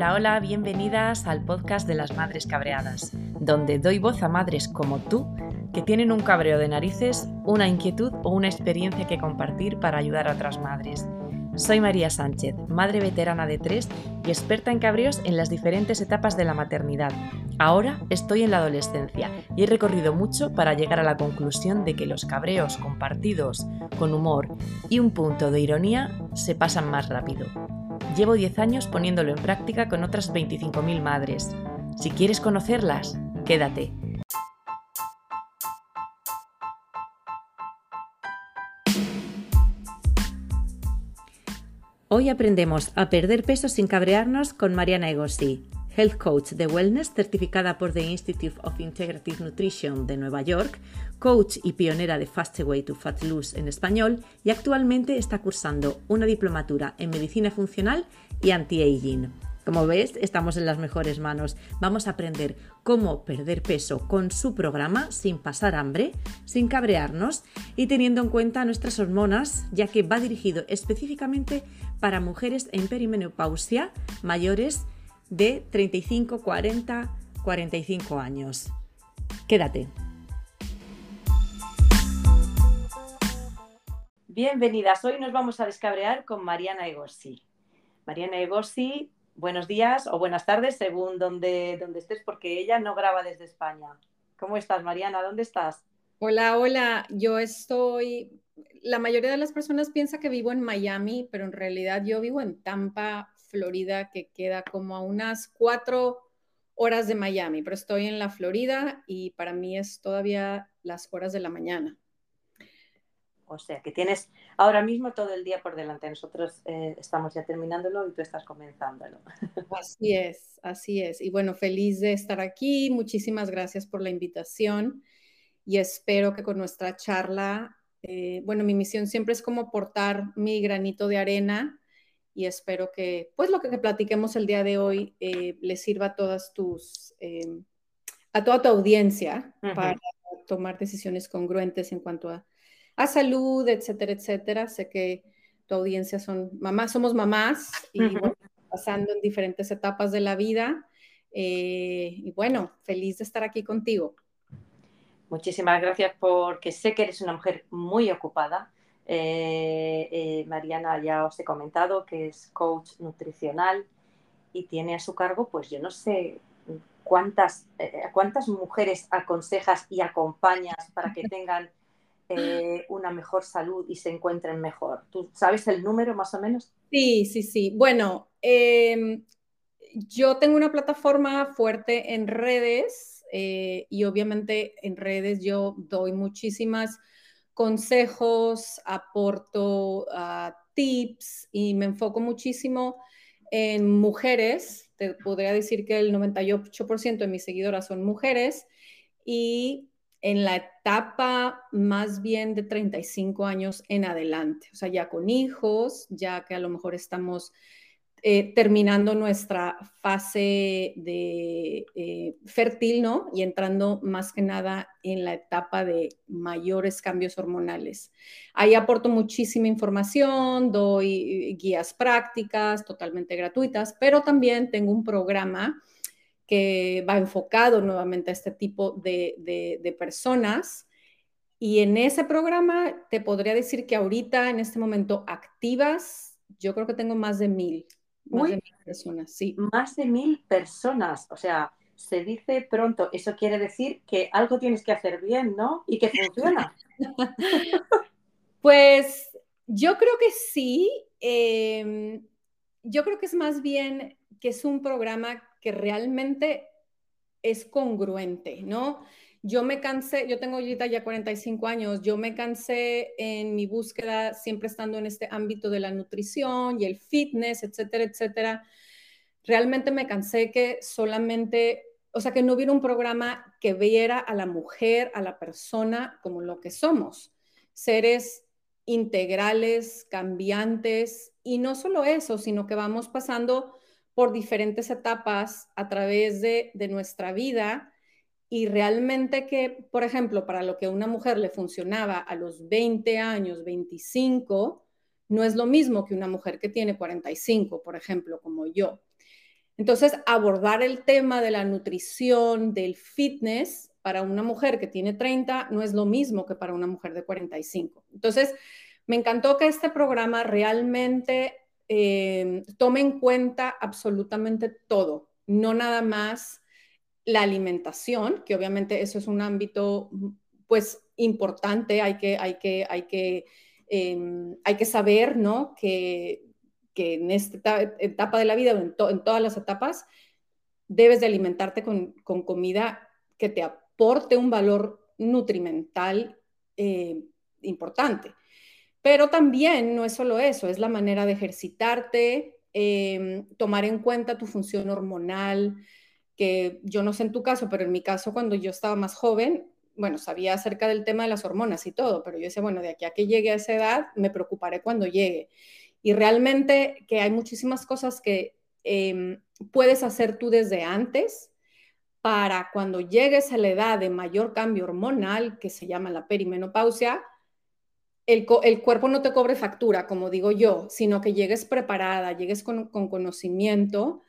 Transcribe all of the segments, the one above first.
Hola, hola, bienvenidas al podcast de las Madres Cabreadas, donde doy voz a madres como tú que tienen un cabreo de narices, una inquietud o una experiencia que compartir para ayudar a otras madres. Soy María Sánchez, madre veterana de tres y experta en cabreos en las diferentes etapas de la maternidad. Ahora estoy en la adolescencia y he recorrido mucho para llegar a la conclusión de que los cabreos compartidos con humor y un punto de ironía se pasan más rápido. Llevo 10 años poniéndolo en práctica con otras 25.000 madres. Si quieres conocerlas, quédate. Hoy aprendemos a perder peso sin cabrearnos con Mariana Egosi, Health Coach de Wellness certificada por The Institute of Integrative Nutrition de Nueva York, coach y pionera de Fast Way to Fat Loss en español y actualmente está cursando una diplomatura en medicina funcional y anti-aging. Como ves, estamos en las mejores manos. Vamos a aprender cómo perder peso con su programa sin pasar hambre, sin cabrearnos y teniendo en cuenta nuestras hormonas, ya que va dirigido específicamente para mujeres en perimenopausia mayores de 35, 40, 45 años. Quédate. Bienvenidas, hoy nos vamos a descabrear con Mariana Egosi. Mariana Egosi, buenos días o buenas tardes según donde, donde estés, porque ella no graba desde España. ¿Cómo estás, Mariana? ¿Dónde estás? Hola, hola. Yo estoy, la mayoría de las personas piensa que vivo en Miami, pero en realidad yo vivo en Tampa, Florida, que queda como a unas cuatro horas de Miami, pero estoy en la Florida y para mí es todavía las horas de la mañana. O sea, que tienes ahora mismo todo el día por delante. Nosotros eh, estamos ya terminándolo y tú estás comenzándolo. Así es, así es. Y bueno, feliz de estar aquí. Muchísimas gracias por la invitación y espero que con nuestra charla, eh, bueno, mi misión siempre es como portar mi granito de arena y espero que pues lo que platiquemos el día de hoy eh, le sirva a todas tus, eh, a toda tu audiencia para tomar decisiones congruentes en cuanto a, a, salud, etcétera, etcétera. Sé que tu audiencia son mamás, somos mamás y pasando en diferentes etapas de la vida. Eh, y bueno, feliz de estar aquí contigo. Muchísimas gracias porque sé que eres una mujer muy ocupada eh, eh, Mariana ya os he comentado que es coach nutricional y tiene a su cargo, pues yo no sé cuántas, eh, cuántas mujeres aconsejas y acompañas para que tengan una mejor salud y se encuentren mejor. ¿Tú sabes el número más o menos? Sí, sí, sí. Bueno, em, yo tengo una plataforma fuerte en redes y obviamente en redes yo doy muchísimas consejos, aporto uh, tips y me enfoco muchísimo en mujeres. Te podría decir que el 98% de mis seguidoras son mujeres y en la etapa más bien de 35 años en adelante, o sea, ya con hijos, ya que a lo mejor estamos eh, terminando nuestra fase de eh, fértil, ¿no? Y entrando más que nada en la etapa de mayores cambios hormonales. Ahí aporto muchísima información, doy guías prácticas totalmente gratuitas, pero también tengo un programa que va enfocado nuevamente a este tipo de, de personas. Y en ese programa te podría decir que ahorita, en este momento, activas, yo creo que tengo más de mil más de mil personas, sí. Más de mil personas, o sea, se dice pronto, eso quiere decir que algo tienes que hacer bien, ¿no? Y que funciona. pues yo creo que sí. Em, yo creo que es más bien que es un programa que realmente es congruente, ¿no? Yo me cansé, yo tengo ahorita ya 45 años, yo me cansé en mi búsqueda, siempre estando en este ámbito de la nutrición y el fitness, etcétera, etcétera. Realmente me cansé que solamente, o sea, que no hubiera un programa que viera a la mujer, a la persona como lo que somos, seres integrales, cambiantes, y no solo eso, sino que vamos pasando por diferentes etapas a través de, de nuestra vida y realmente que, por ejemplo, para lo que a una mujer le funcionaba a los 20 años, 25, no es lo mismo que una mujer que tiene 45, por ejemplo, como yo. Entonces, abordar el tema de la nutrición, del fitness, para una mujer que tiene 30 no es lo mismo que para una mujer de 45. Entonces, me encantó que este programa realmente eh, tome en cuenta absolutamente todo, no nada más la alimentación, que obviamente eso es un ámbito pues importante, hay que, hay que, hay que, em, hay que saber, ¿no? Que que en esta etapa de la vida o en, todas las etapas, debes de alimentarte con, comida que te aporte un valor nutrimental eh, importante. Pero también no es solo eso, es la manera de ejercitarte, em, tomar en cuenta tu función hormonal, que yo no sé en tu caso, pero en mi caso cuando yo estaba más joven, bueno, sabía acerca del tema de las hormonas y todo, pero yo decía, bueno, de aquí a que llegue a esa edad, me preocuparé cuando llegue. Y realmente que hay muchísimas cosas que em, puedes hacer tú desde antes para cuando llegues a la edad de mayor cambio hormonal, que se llama la perimenopausia, el, el cuerpo no te cobre factura, como digo yo, sino que llegues preparada, llegues con, con conocimiento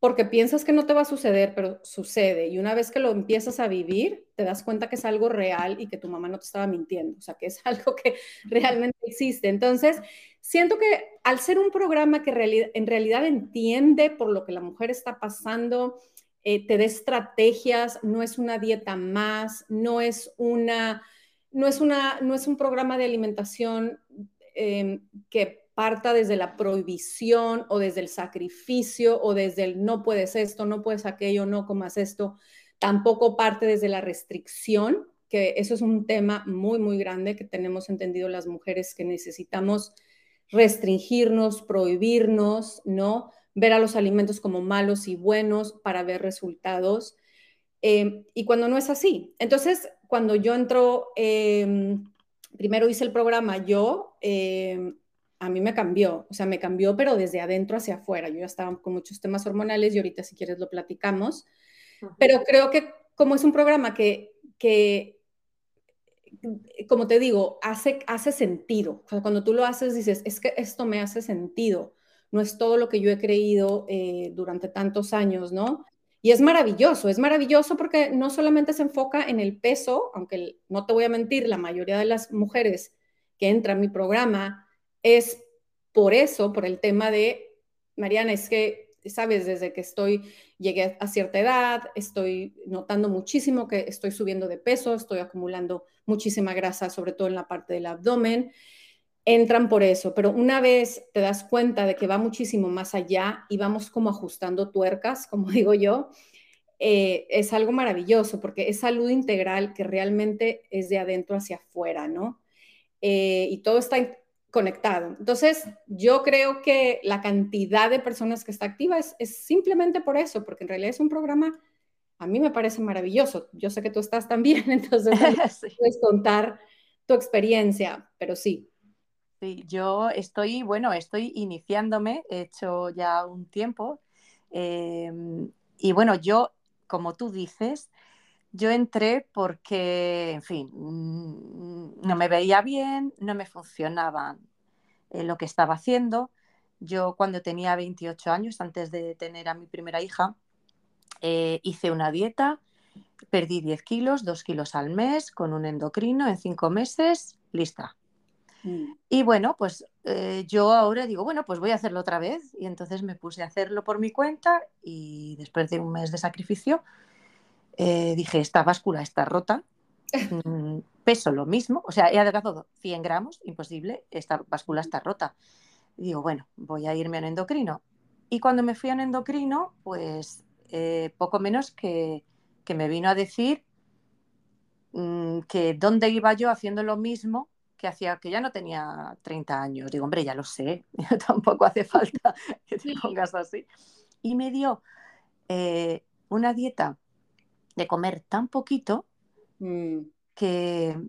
porque piensas que no te va a suceder, pero sucede. Y una vez que lo empiezas a vivir, te das cuenta que es algo real y que tu mamá no te estaba mintiendo, o sea, que es algo que realmente existe. Entonces, siento que al ser un programa que en realidad entiende por lo que la mujer está pasando, eh, te dé estrategias, no es una dieta más, no es una, no es una, no es un programa de alimentación eh, que parta desde la prohibición o desde el sacrificio o desde el no puedes esto, no puedes aquello, no comas esto, tampoco parte desde la restricción, que eso es un tema muy, muy grande que tenemos entendido las mujeres que necesitamos restringirnos, prohibirnos, ¿no? Ver a los alimentos como malos y buenos para ver resultados. Eh, y cuando no es así. Entonces, cuando yo entro, em, primero hice el programa yo, em, a mí me cambió, o sea, me cambió, pero desde adentro hacia afuera. Yo ya estaba con muchos temas hormonales y ahorita si quieres lo platicamos. Pero creo que como es un programa que, que como te digo, hace, hace sentido. cuando tú lo haces, dices, es que esto me hace sentido. No es todo lo que yo he creído eh, durante tantos años, ¿no? Y es maravilloso, es maravilloso porque no solamente se enfoca en el peso, aunque no te voy a mentir, la mayoría de las mujeres que entran a mi programa es por eso, por el tema de, Mariana, es que, sabes, desde que estoy, llegué a cierta edad, estoy notando muchísimo que estoy subiendo de peso, estoy acumulando muchísima grasa, sobre todo en la parte del abdomen. Entran por eso, pero una vez te das cuenta de que va muchísimo más allá y vamos como ajustando tuercas, como digo yo, eh, es algo maravilloso porque es salud integral que realmente es de adentro hacia afuera, ¿no? Eh, y todo está conectado. Entonces, yo creo que la cantidad de personas que está activa es, simplemente por eso, porque en realidad es un programa, a mí me parece maravilloso. Yo sé que tú estás también, entonces puedes contar tu experiencia, pero sí. Sí, yo estoy, bueno, estoy iniciándome, he hecho ya un tiempo, em, y bueno, yo, como tú dices, yo entré porque, en fin, no me veía bien, no me funcionaba eh, lo que estaba haciendo. Yo cuando tenía 28 años, antes de tener a mi primera hija, eh, hice una dieta, perdí 10 kilos, 2 kilos al mes, con un endocrino en 5 meses, lista. Mm. Y bueno, pues eh, yo ahora digo, bueno, pues voy a hacerlo otra vez. Y entonces me puse a hacerlo por mi cuenta y después de un mes de sacrificio, eh, dije, esta báscula está rota, mm, peso lo mismo, o sea, he adelgazado 100 gramos, imposible, esta báscula está rota. digo, bueno, voy a irme a un endocrino. Y cuando me fui a un endocrino, pues eh, poco menos que, me vino a decir mm, que dónde iba yo haciendo lo mismo que hacía, que ya no tenía 30 años. Digo, hombre, ya lo sé, tampoco hace falta que te pongas así. Y me dio eh, una dieta de comer tan poquito mm. que,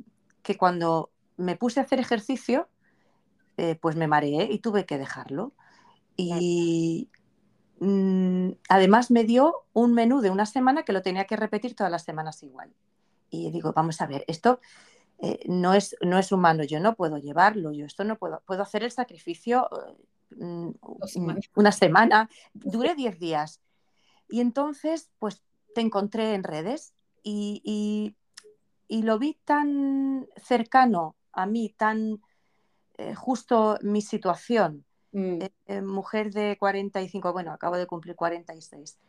que, cuando me puse a hacer ejercicio, eh, pues me mareé y tuve que dejarlo. Y mm, además me dio un menú de una semana que lo tenía que repetir todas las semanas igual. Y digo, vamos a ver, esto eh, no, es, no es humano, yo no puedo llevarlo, yo esto no puedo, puedo hacer el sacrificio, eh, mm, una semana, duré 10 días. Y entonces, pues te encontré en redes y, lo vi tan cercano a mí, tan eh, justo mi situación. Mm. Eh, eh, mujer de 45, bueno, acabo de cumplir 46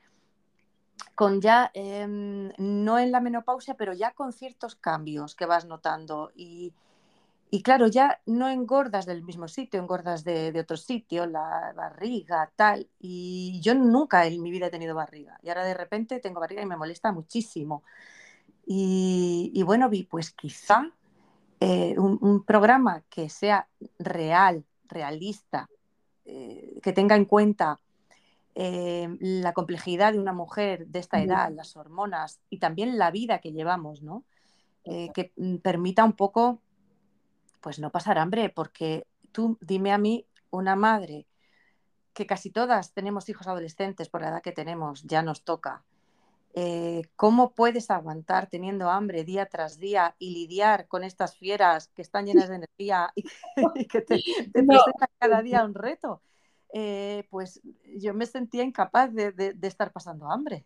con ya, em, no en la menopausia, pero ya con ciertos cambios que vas notando. Y, claro, ya no engordas del mismo sitio, engordas de, otro sitio, la barriga, tal. Y yo nunca en mi vida he tenido barriga. Y ahora de repente tengo barriga y me molesta muchísimo. Y, bueno, vi, pues quizá eh, un, programa que sea real, realista, eh, que tenga en cuenta eh, la complejidad de una mujer de esta edad, las hormonas y también la vida que llevamos, ¿no? Que mm, permita un poco, pues no pasar hambre, porque tú dime a mí, una madre, que casi todas tenemos hijos adolescentes por la edad que tenemos, ya nos toca. Eh, ¿Cómo puedes aguantar teniendo hambre día tras día y lidiar con estas fieras que están llenas de energía y, que te, presentan cada día un reto? Eh, pues yo me sentía incapaz de, estar pasando hambre.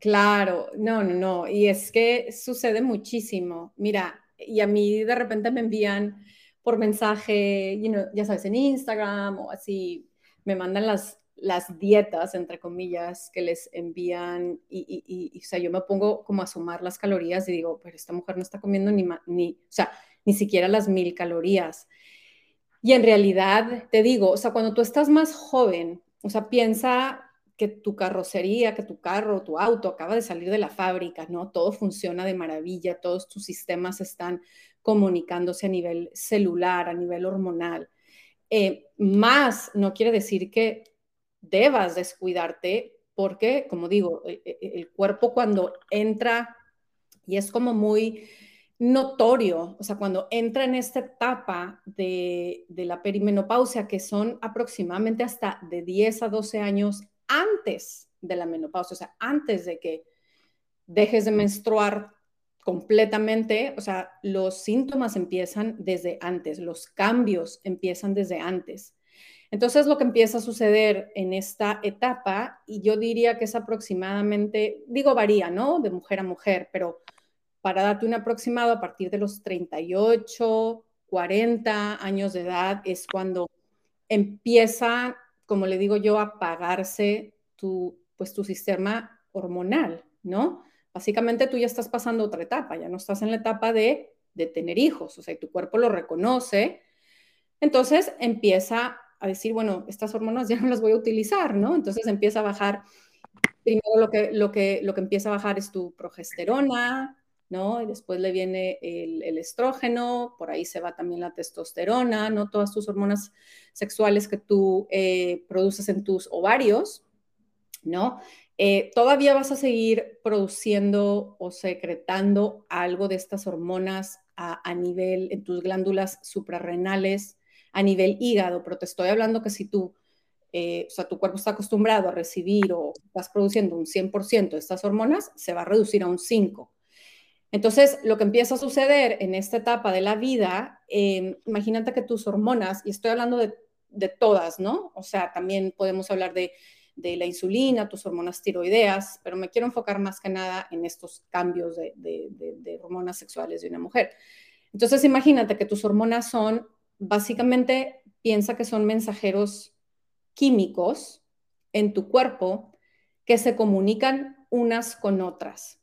Claro, no, no, no. Y es que sucede muchísimo. Mira, y a mí de repente me envían por mensaje, ya sabes, en Instagram o así, me mandan las, las dietas, entre comillas, que les envían y, y, o sea, yo me pongo como a sumar las calorías y digo, pero esta mujer no está comiendo ni, ni o sea, ni siquiera las mil calorías. Y en realidad, te digo, o sea, cuando tú estás más joven, o sea, piensa que tu carrocería, que tu carro, tu auto acaba de salir de la fábrica, ¿no? Todo funciona de maravilla, todos tus sistemas están comunicándose a nivel celular, a nivel hormonal. Eh, más no quiere decir que debas descuidarte porque, como digo, el cuerpo cuando entra y es como muy notorio, o sea, cuando entra en esta etapa de, la perimenopausia, que son aproximadamente hasta de 10 a 12 años antes de la menopausia, o sea, antes de que dejes de menstruar completamente, o sea, los síntomas empiezan desde antes, los cambios empiezan desde antes. Entonces, lo que empieza a suceder en esta etapa, y yo diría que es aproximadamente, digo, varía, ¿no? De mujer a mujer, pero para darte un aproximado, a partir de los 38, 40 años de edad es cuando empieza, como le digo yo, apagarse tu, pues, tu sistema hormonal, ¿no? Básicamente tú ya estás pasando otra etapa, ya no estás en la etapa de, de tener hijos, o sea, tu cuerpo lo reconoce. Entonces empieza a decir, bueno, estas hormonas ya no las voy a utilizar, ¿no? Entonces empieza a bajar, primero lo que, lo que, lo que empieza a bajar es tu progesterona, ¿no? Y después le viene el, estrógeno, por ahí se va también la testosterona, ¿no? Todas tus hormonas sexuales que tú eh, produces en tus ovarios, ¿no? Eh, todavía vas a seguir produciendo o secretando algo de estas hormonas a, nivel, en tus glándulas suprarrenales, a nivel hígado, pero te estoy hablando que si tú, eh, o sea, tu cuerpo está acostumbrado a recibir o estás produciendo un 100% de estas hormonas, se va a reducir a un 5%. Entonces, lo que empieza a suceder en esta etapa de la vida, em, imagínate que tus hormonas, y estoy hablando de, todas, ¿no? O sea, también podemos hablar de, la insulina, tus hormonas tiroideas, pero me quiero enfocar más que nada en estos cambios de, de hormonas sexuales de una mujer. Entonces, imagínate que tus hormonas son, básicamente, piensa que son mensajeros químicos en tu cuerpo que se comunican unas con otras.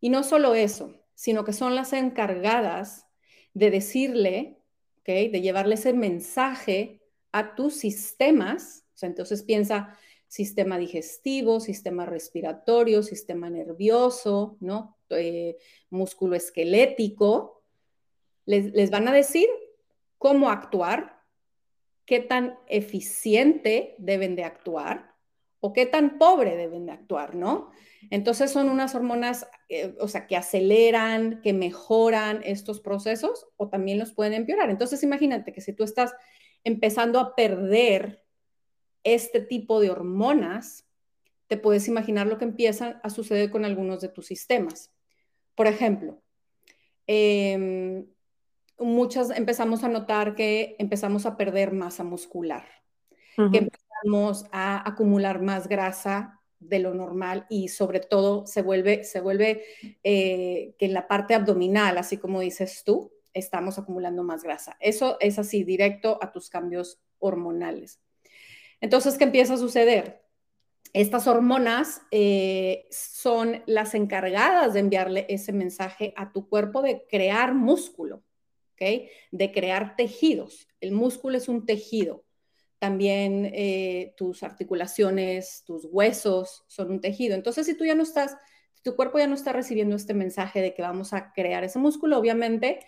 Y no solo eso, sino que son las encargadas de decirle, ¿okay? de llevarle ese mensaje a tus sistemas. O sea, entonces piensa sistema digestivo, sistema respiratorio, sistema nervioso, ¿no? Eh, músculo esquelético. Les, les van a decir cómo actuar, qué tan eficiente deben de actuar o qué tan pobre deben de actuar, ¿no? Entonces son unas hormonas, eh, o sea, que aceleran, que mejoran estos procesos o también los pueden empeorar. Entonces imagínate que si tú estás empezando a perder este tipo de hormonas, te puedes imaginar lo que empieza a suceder con algunos de tus sistemas. Por ejemplo, em, muchas empezamos a notar que empezamos a perder masa muscular. A acumular más grasa de lo normal y sobre todo se vuelve, se vuelve eh, que en la parte abdominal, así como dices tú, estamos acumulando más grasa. Eso es así, directo a tus cambios hormonales. Entonces, ¿qué empieza a suceder? Estas hormonas eh, son las encargadas de enviarle ese mensaje a tu cuerpo de crear músculo, ¿ok? De crear tejidos. El músculo es un tejido también eh, tus articulaciones, tus huesos son un tejido. Entonces, si tú ya no estás, tu cuerpo ya no está recibiendo este mensaje de que vamos a crear ese músculo, obviamente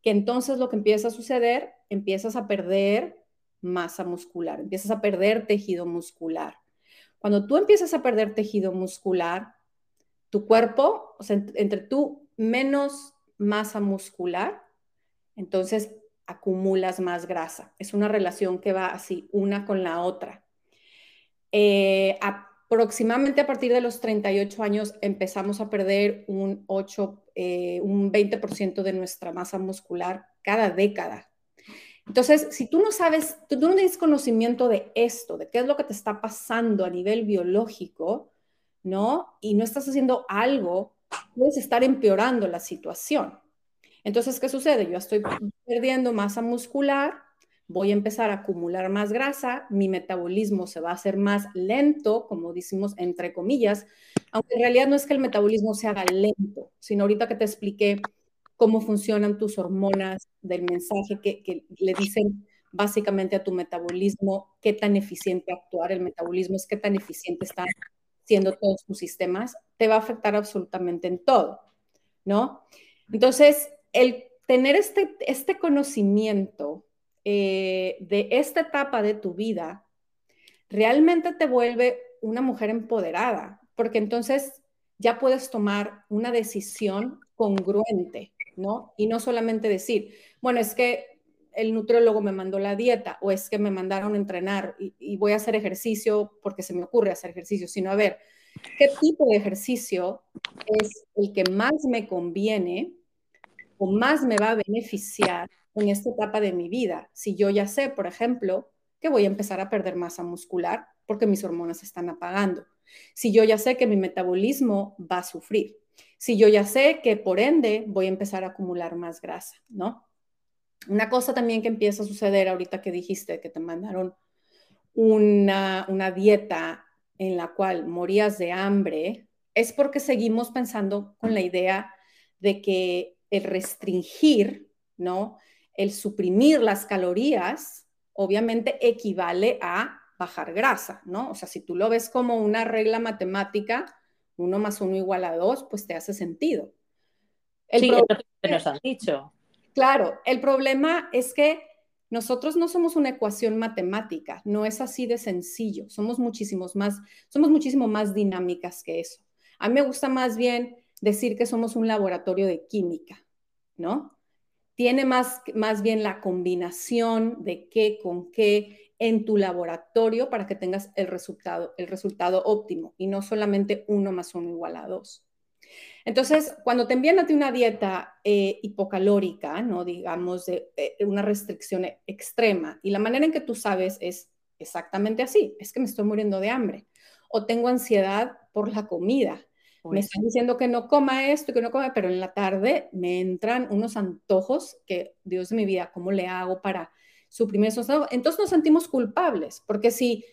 que entonces lo que empieza a suceder, empiezas a perder masa muscular, empiezas a perder tejido muscular. Cuando tú empiezas a perder tejido muscular, tu cuerpo, o sea, entre tú menos masa muscular, entonces acumulas más grasa. Es una relación que va así, una con la otra. Eh, aproximadamente a partir de los 38 años empezamos a perder un 8, eh, un 20% de nuestra masa muscular cada década. Entonces, si tú no sabes, tú no tienes conocimiento de esto, de qué es lo que te está pasando a nivel biológico, ¿no? Y no estás haciendo algo, puedes estar empeorando la situación. Entonces, ¿qué sucede? Yo estoy perdiendo masa muscular, voy a empezar a acumular más grasa, mi metabolismo se va a hacer más lento, como decimos entre comillas, aunque en realidad no es que el metabolismo se haga lento, sino ahorita que te expliqué cómo funcionan tus hormonas del mensaje que, le dicen básicamente a tu metabolismo qué tan eficiente actuar, el metabolismo es qué tan eficiente están siendo todos tus sistemas, te va a afectar absolutamente en todo, ¿no? Entonces, el tener este, este conocimiento eh, de esta etapa de tu vida realmente te vuelve una mujer empoderada, porque entonces ya puedes tomar una decisión congruente, ¿no? Y no solamente decir, bueno, es que el nutriólogo me mandó la dieta o es que me mandaron entrenar y, y, voy a hacer ejercicio porque se me ocurre hacer ejercicio, sino a ver, ¿qué tipo de ejercicio es el que más me conviene más me va a beneficiar en esta etapa de mi vida. Si yo ya sé, por ejemplo, que voy a empezar a perder masa muscular porque mis hormonas están apagando. Si yo ya sé que mi metabolismo va a sufrir. Si yo ya sé que por ende voy a empezar a acumular más grasa, ¿no? Una cosa también que empieza a suceder ahorita que dijiste que te mandaron una, una dieta en la cual morías de hambre, es porque seguimos pensando con la idea de que el restringir, ¿no? El suprimir las calorías, obviamente equivale a bajar grasa, ¿no? O sea, si tú lo ves como una regla matemática, uno más uno igual a dos, pues te hace sentido. El sí, problema, que nos han dicho. Claro, el problema es que nosotros no somos una ecuación matemática, no es así de sencillo, somos muchísimos más, somos muchísimo más dinámicas que eso. A mí me gusta más bien decir que somos un laboratorio de química. ¿No? Tiene más, más bien la combinación de qué con qué en tu laboratorio para que tengas el resultado, el resultado óptimo y no solamente uno más uno igual a dos. Entonces, cuando te envían a ti una dieta eh, hipocalórica, ¿no? digamos, de, una restricción extrema, y la manera en que tú sabes es exactamente así, es que me estoy muriendo de hambre o tengo ansiedad por la comida me están diciendo que no coma esto, que no coma, pero en la tarde me entran unos antojos que, Dios de mi vida, ¿cómo le hago para suprimir esos antojos? Entonces nos sentimos culpables, porque si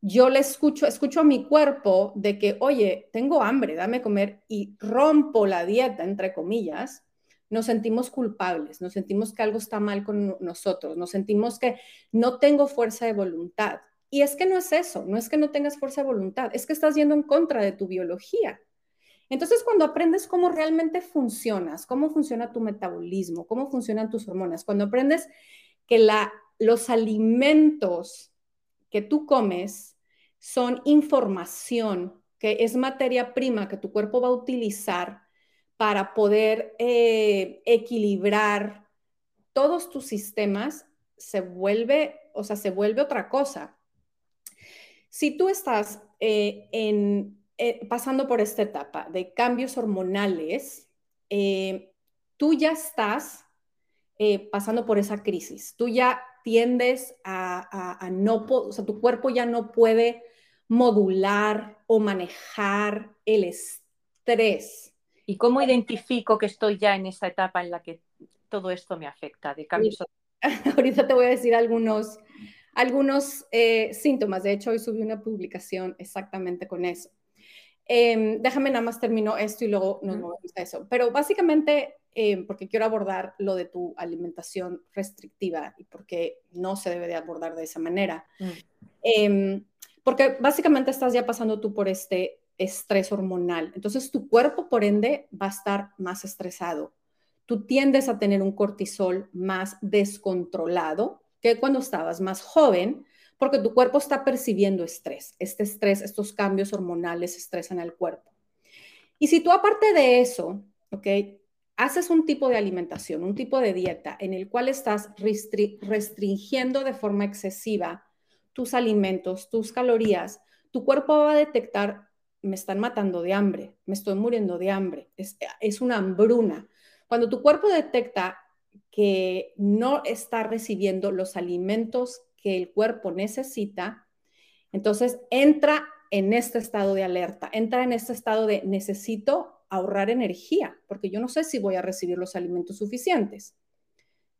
yo le escucho, escucho a mi cuerpo de que, oye, tengo hambre, dame comer y rompo la dieta, entre comillas, nos sentimos culpables, nos sentimos que algo está mal con nosotros, nos sentimos que no tengo fuerza de voluntad. Y es que no es eso, no es que no tengas fuerza de voluntad, es que estás yendo en contra de tu biología. Entonces, cuando aprendes cómo realmente funcionas, cómo funciona tu metabolismo, cómo funcionan tus hormonas, cuando aprendes que los alimentos que tú comes son información, que es materia prima que tu cuerpo va a utilizar para poder eh, equilibrar todos tus sistemas, se vuelve, o sea, se vuelve otra cosa. Si tú estás eh, en eh, pasando por esta etapa de cambios hormonales, eh, tú ya estás eh, pasando por esa crisis. Tú ya tiendes a, a, no, o sea, tu cuerpo ya no puede modular o manejar el estrés. ¿Y cómo identifico que estoy ya en esa etapa en la que todo esto me afecta de cambios? Ahorita te voy a decir algunos, algunos eh, síntomas. De hecho, hoy subí una publicación exactamente con eso. Em, déjame nada más termino esto y luego nos movemos a eso. Pero básicamente, em, porque quiero abordar lo de tu alimentación restrictiva y porque no se debe de abordar de esa manera. Mm. Em, porque básicamente estás ya pasando tú por este estrés hormonal. Entonces tu cuerpo, por ende, va a estar más estresado. Tú tiendes a tener un cortisol más descontrolado que cuando estabas más joven, porque tu cuerpo está percibiendo estrés. Este estrés, estos cambios hormonales estresan al cuerpo. Y si tú aparte de eso, ¿ok? Haces un tipo de alimentación, un tipo de dieta en el cual estás restringiendo de forma excesiva tus alimentos, tus calorías, tu cuerpo va a detectar, me están matando de hambre, me estoy muriendo de hambre, es, es una hambruna. Cuando tu cuerpo detecta que no está recibiendo los alimentos que el cuerpo necesita, entonces entra en este estado de alerta, entra en este estado de necesito ahorrar energía, porque yo no sé si voy a recibir los alimentos suficientes.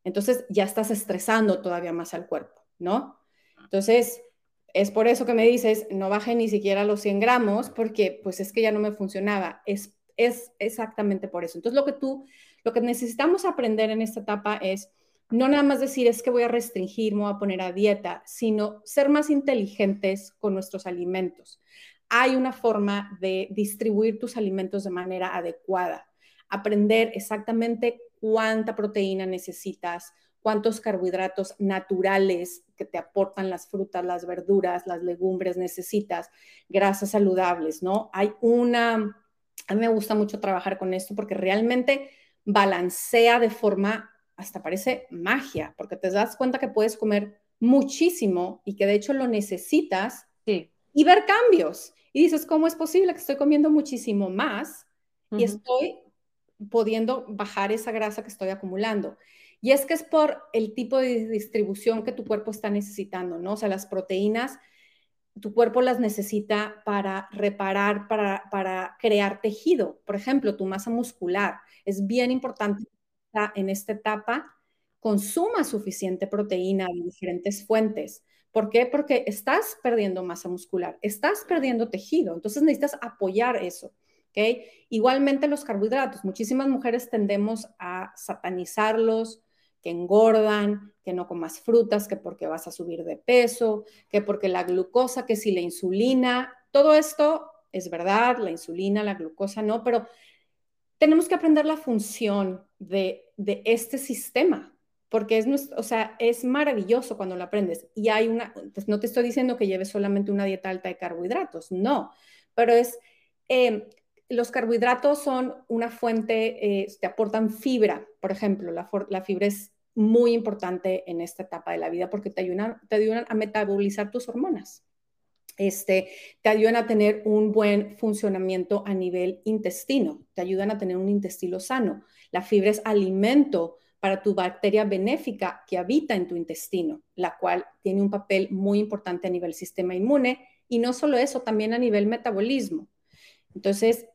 Entonces ya estás estresando todavía más al cuerpo, ¿no? Entonces, es por eso que me dices, no baje ni siquiera los 100 gramos, porque pues es que ya no me funcionaba. Es, es exactamente por eso. Entonces, lo que tú, lo que necesitamos aprender en esta etapa es no nada más decir es que voy a restringir, me voy a poner a dieta, sino ser más inteligentes con nuestros alimentos. Hay una forma de distribuir tus alimentos de manera adecuada, aprender exactamente cuánta proteína necesitas, cuántos carbohidratos naturales que te aportan las frutas, las verduras, las legumbres necesitas, grasas saludables, ¿no? Hay una, a mí me gusta mucho trabajar con esto porque realmente balancea de forma hasta parece magia, porque te das cuenta que puedes comer muchísimo y que de hecho lo necesitas y ver cambios. Y dices, ¿cómo es posible que estoy comiendo muchísimo más y estoy pudiendo bajar esa grasa que estoy acumulando? Y es que es por el tipo de distribución que tu cuerpo está necesitando, ¿no? O sea, las proteínas, tu cuerpo las necesita para reparar, para, para crear tejido. Por ejemplo, tu masa muscular. Es bien importante en esta etapa consuma suficiente proteína de diferentes fuentes. ¿Por qué? Porque estás perdiendo masa muscular, estás perdiendo tejido, entonces necesitas apoyar eso. ¿okay? Igualmente los carbohidratos, muchísimas mujeres tendemos a satanizarlos, que engordan, que no comas frutas, que porque vas a subir de peso, que porque la glucosa, que si la insulina, todo esto es verdad, la insulina, la glucosa no, pero tenemos que aprender la función de, este sistema, porque es, maravilloso cuando lo aprendes. Y hay una, pues no te estoy diciendo que lleves solamente una dieta alta de carbohidratos, no, pero eh, los carbohidratos son una fuente, eh, te aportan fibra, por ejemplo, la, fibra es muy importante en esta etapa de la vida porque te ayudan a metabolizar tus hormonas este, te ayudan a tener un buen funcionamiento a nivel intestino, te ayudan a tener un intestino sano. La fibra es alimento para tu bacteria benéfica que habita en tu intestino, la cual tiene un papel muy importante a nivel sistema inmune y no solo eso, también a nivel metabolismo. Entonces,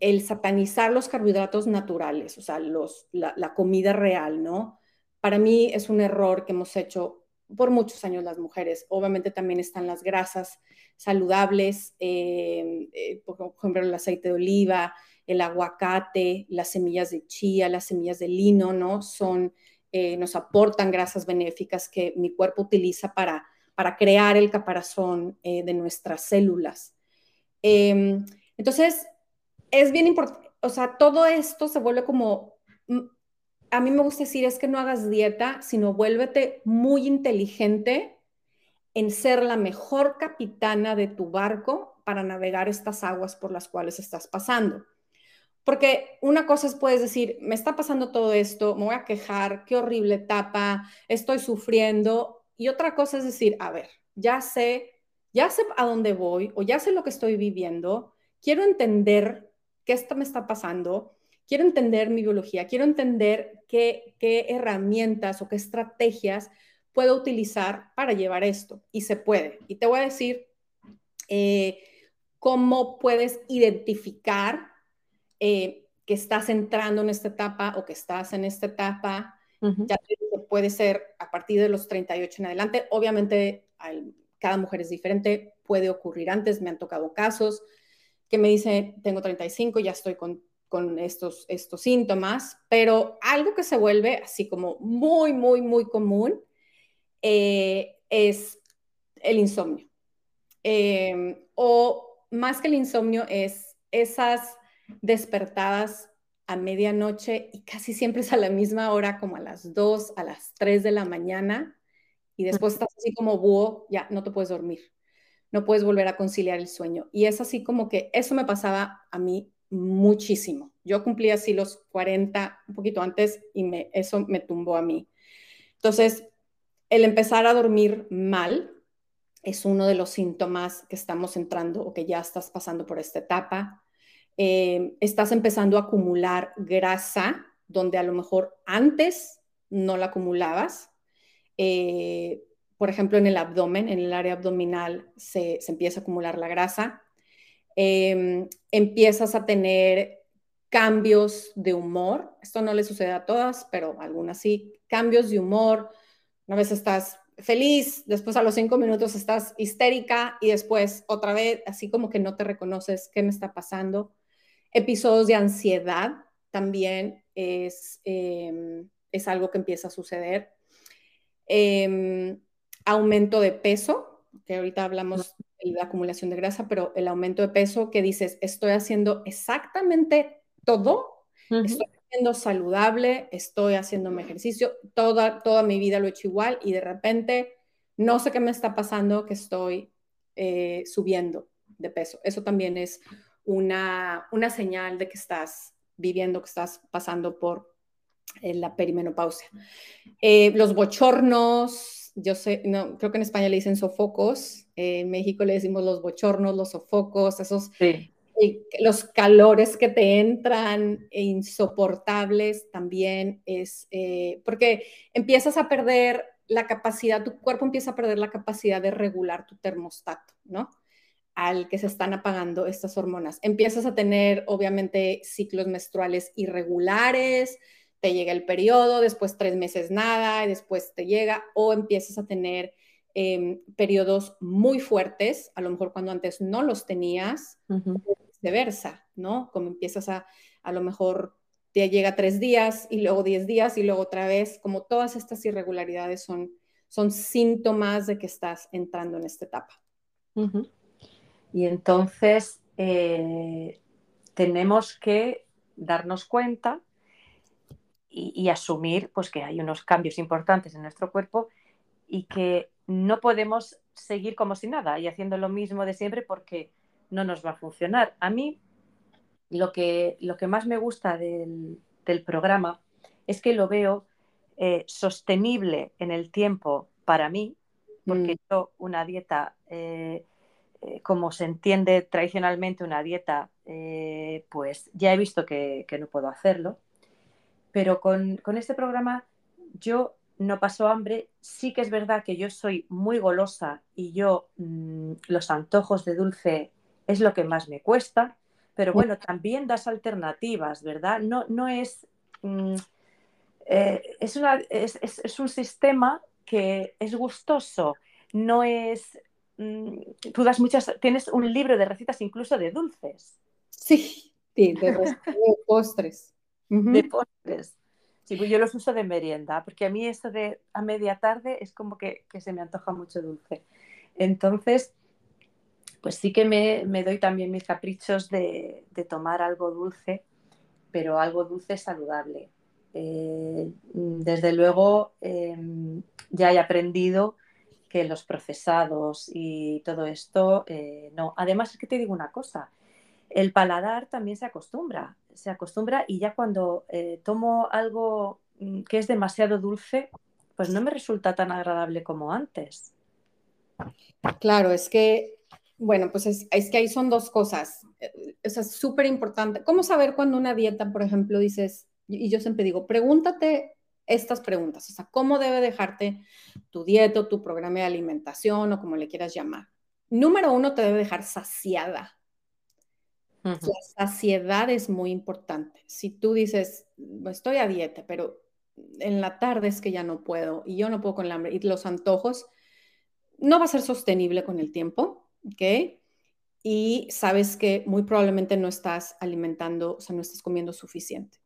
el satanizar los carbohidratos naturales, o sea, los, la, la comida real, ¿no? Para mí es un error que hemos hecho por muchos años las mujeres. Obviamente también están las grasas saludables, eh, eh, por ejemplo, el aceite de oliva, el aguacate, las semillas de chía, las semillas de lino, ¿no? Son, eh, nos aportan grasas benéficas que mi cuerpo utiliza para, para crear el caparazón de nuestras células. Em, entonces, es bien importante, o sea, todo esto se vuelve como mm, a mí me gusta decir es que no hagas dieta, sino vuélvete muy inteligente en ser la mejor capitana de tu barco para navegar estas aguas por las cuales estás pasando. Porque una cosa es, puedes decir, me está pasando todo esto, me voy a quejar, qué horrible etapa, estoy sufriendo. Y otra cosa es decir, a ver, ya sé, ya sé a dónde voy o ya sé lo que estoy viviendo, quiero entender qué esto me está pasando quiero entender mi biología, quiero entender qué, qué herramientas o qué estrategias puedo utilizar para llevar esto. Y se puede. Y te voy a decir eh, cómo puedes identificar eh, que estás entrando en esta etapa o que estás en esta etapa. Ya puede ser a partir de los 38 en adelante. Obviamente, cada mujer es diferente, puede ocurrir antes. Me han tocado casos que me dicen, tengo 35, ya estoy con, con estos, estos síntomas, pero algo que se vuelve así como muy, muy, muy común eh, es el insomnio. Em, o más que el insomnio es esas despertadas a medianoche y casi siempre es a la misma hora, como a las 2, a las 3 de la mañana, y después estás así como búho, ya no te puedes dormir, no puedes volver a conciliar el sueño. Y es así como que eso me pasaba a mí muchísimo. Yo cumplí así los 40, un poquito antes, y eso me tumbó a mí. Entonces, el empezar a dormir mal es uno de los síntomas que estamos entrando o que ya estás pasando por esta etapa. Eh, estás empezando a acumular grasa donde a lo mejor antes no la acumulabas. Eh, por ejemplo, en el abdomen, en el área abdominal, se, empieza a acumular la grasa. Em, empiezas a tener cambios de humor. Esto no le sucede a todas, pero algunas sí. Cambios de humor, una vez estás feliz, después a los cinco minutos estás histérica y después otra vez así como que no te reconoces qué me está pasando. Episodios de ansiedad también es, em, es algo que empieza a suceder. Em, aumento de peso, que ahorita hablamos la acumulación de grasa, pero el aumento de peso que dices, estoy haciendo exactamente todo, siendo saludable, estoy haciendo mi ejercicio, toda, toda mi vida lo he hecho igual y de repente no sé qué me está pasando que estoy eh, subiendo de peso. Eso también es una, una señal de que estás viviendo, que estás pasando por eh, la perimenopausia. Eh, los bochornos, yo sé, no, creo que en España le dicen sofocos, en México le decimos los bochornos, los sofocos, esos sí los calores que te entran e insoportables también es eh, porque empiezas a perder la capacidad, tu cuerpo empieza a perder la capacidad de regular tu termostato, ¿no? Al que se están apagando estas hormonas. Empiezas a tener, obviamente, ciclos menstruales irregulares, te llega el periodo, después tres meses nada, y después te llega, o empiezas a tener em, periodos muy fuertes, a lo mejor cuando antes no los tenías, viceversa, ¿no? Como empiezas a, a lo mejor te llega tres días y luego diez días y luego otra vez, como todas estas irregularidades son, son síntomas de que estás entrando en esta etapa. Y entonces eh, tenemos que darnos cuenta y, y, asumir pues, que hay unos cambios importantes en nuestro cuerpo y que no podemos seguir como si nada y haciendo lo mismo de siempre porque no nos va a funcionar. A mí lo que, lo que más me gusta del, programa es que lo veo eh, sostenible en el tiempo para mí, porque mm. yo una dieta, eh, eh, como se entiende tradicionalmente una dieta, pues ya he visto que, no puedo hacerlo, pero con, este programa yo no paso hambre, sí que es verdad que yo soy muy golosa y yo mm, los antojos de dulce es lo que más me cuesta, pero bueno, también das alternativas, ¿verdad? No, no es, mm, eh, es, una, es, es, un sistema que es gustoso, no es, mm, tú das muchas, tienes un libro de recetas incluso de dulces. Sí, de, postres. De postres. Sí, pues yo los uso de merienda, porque a mí esto de a media tarde es como que, que se me antoja mucho dulce. Entonces, pues sí que me, doy también mis caprichos de, tomar algo dulce, pero algo dulce saludable. Eh, desde luego em, ya he aprendido que los procesados y todo esto, eh, no. Además es que te digo una cosa, el paladar también se acostumbra, se acostumbra y ya cuando eh, tomo algo mm, que es demasiado dulce, pues no me resulta tan agradable como antes. Claro, es que Bueno, pues es, que ahí son dos cosas. Eso es súper importante. ¿Cómo saber cuando una dieta, por ejemplo, dices, y yo siempre digo, pregúntate estas preguntas, o sea, ¿cómo debe dejarte tu dieta tu programa de alimentación o como le quieras llamar? Número uno, te debe dejar saciada. La saciedad es muy importante. Si tú dices, estoy a dieta, pero en la tarde es que ya no puedo y yo no puedo con el hambre y los antojos, no va a ser sostenible con el tiempo, ¿ok? Y sabes que muy probablemente no estás alimentando, o sea, no estás comiendo suficiente.